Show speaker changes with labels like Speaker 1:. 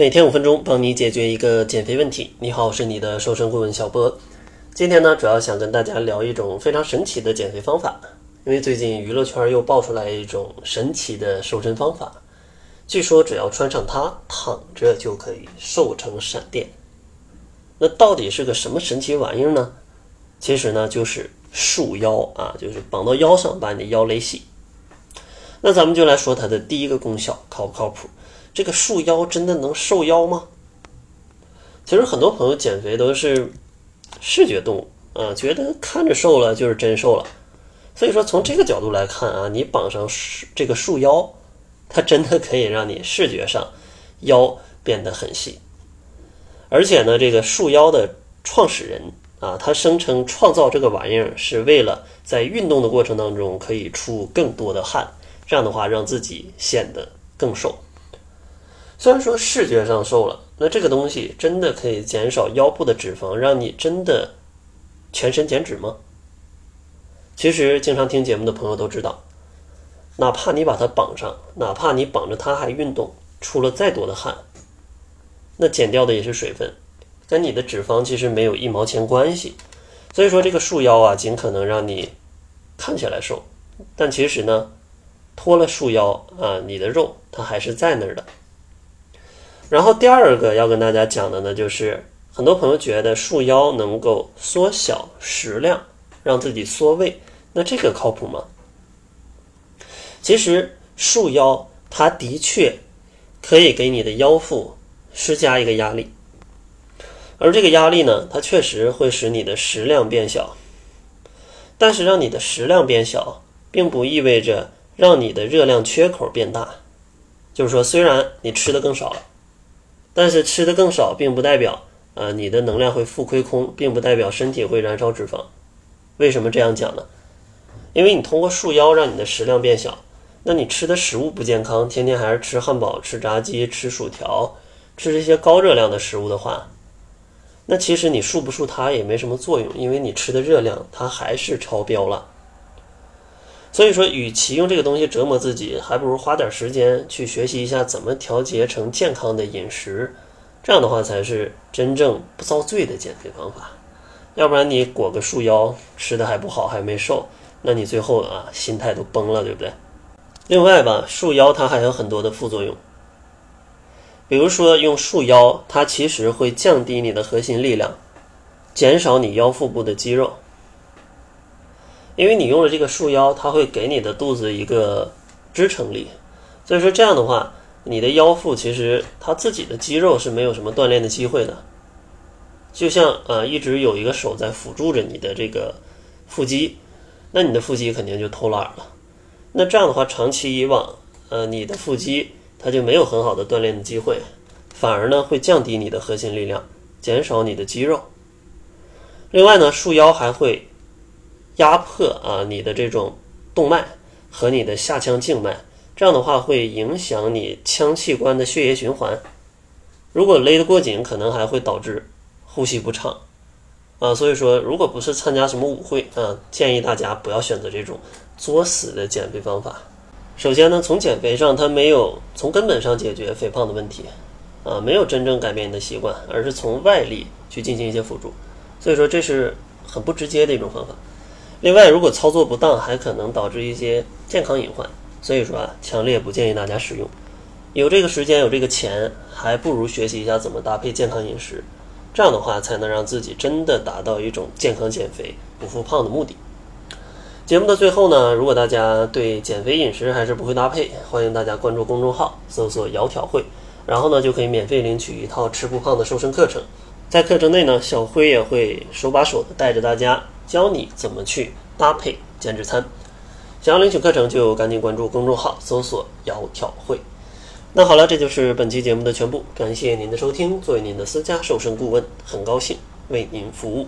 Speaker 1: 每天五分钟，帮你解决一个减肥问题。你好，我是你的瘦身顾问小波。今天呢，主要想跟大家聊一种非常神奇的减肥方法。因为最近娱乐圈又爆出来一种神奇的瘦身方法，据说只要穿上它，躺着就可以瘦成闪电。那到底是个什么神奇玩意儿呢？其实呢，就是束腰啊，就是绑到腰上，把你的腰勒细。那咱们就来说它的第一个功效，靠不靠谱？这个束腰真的能瘦腰吗？其实很多朋友减肥都是视觉动物啊，觉得看着瘦了就是真瘦了。所以说从这个角度来看啊，你绑上这个束腰，它真的可以让你视觉上腰变得很细。而且呢，这个束腰的创始人啊，他声称创造这个玩意儿是为了在运动的过程当中可以出更多的汗，这样的话让自己显得更瘦。虽然说视觉上瘦了，那这个东西真的可以减少腰部的脂肪，让你真的全身减脂吗？其实经常听节目的朋友都知道，哪怕你把它绑上，哪怕你绑着它还运动，出了再多的汗，那减掉的也是水分，跟你的脂肪其实没有一毛钱关系。所以说这个束腰啊，尽可能让你看起来瘦，但其实呢，脱了束腰啊，你的肉它还是在那儿的。然后第二个要跟大家讲的呢，就是很多朋友觉得束腰能够缩小食量，让自己缩胃，那这个靠谱吗？其实束腰它的确可以给你的腰腹施加一个压力，而这个压力呢，它确实会使你的食量变小。但是让你的食量变小，并不意味着让你的热量缺口变大。就是说，虽然你吃的更少了。但是吃的更少，并不代表啊你的能量会负亏空，并不代表身体会燃烧脂肪。为什么这样讲呢？因为你通过束腰让你的食量变小，那你吃的食物不健康，天天还是吃汉堡、吃炸鸡、吃薯条、吃这些高热量的食物的话，那其实你束不束它也没什么作用，因为你吃的热量它还是超标了。所以说，与其用这个东西折磨自己，还不如花点时间去学习一下怎么调节成健康的饮食，这样的话才是真正不遭罪的减肥方法。要不然你裹个束腰，吃的还不好，还没瘦，那你最后啊心态都崩了，对不对？另外吧，束腰它还有很多的副作用，比如说用束腰，它其实会降低你的核心力量，减少你腰腹部的肌肉。因为你用了这个束腰，它会给你的肚子一个支撑力，所以说这样的话，你的腰腹其实它自己的肌肉是没有什么锻炼的机会的，就像呃一直有一个手在辅助着你的这个腹肌，那你的腹肌肯定就偷懒了。那这样的话，长期以往，呃，你的腹肌它就没有很好的锻炼的机会，反而呢会降低你的核心力量，减少你的肌肉。另外呢，束腰还会。压迫啊，你的这种动脉和你的下腔静脉，这样的话会影响你腔器官的血液循环。如果勒得过紧，可能还会导致呼吸不畅啊。所以说，如果不是参加什么舞会啊，建议大家不要选择这种作死的减肥方法。首先呢，从减肥上，它没有从根本上解决肥胖的问题啊，没有真正改变你的习惯，而是从外力去进行一些辅助。所以说，这是很不直接的一种方法。另外，如果操作不当，还可能导致一些健康隐患，所以说啊，强烈不建议大家使用。有这个时间，有这个钱，还不如学习一下怎么搭配健康饮食，这样的话才能让自己真的达到一种健康减肥、不复胖的目的。节目的最后呢，如果大家对减肥饮食还是不会搭配，欢迎大家关注公众号，搜索“窈窕会”，然后呢就可以免费领取一套吃不胖的瘦身课程。在课程内呢，小辉也会手把手的带着大家。教你怎么去搭配减脂餐，想要领取课程就赶紧关注公众号，搜索“窈窕会”。那好了，这就是本期节目的全部，感谢您的收听。作为您的私家瘦身顾问，很高兴为您服务。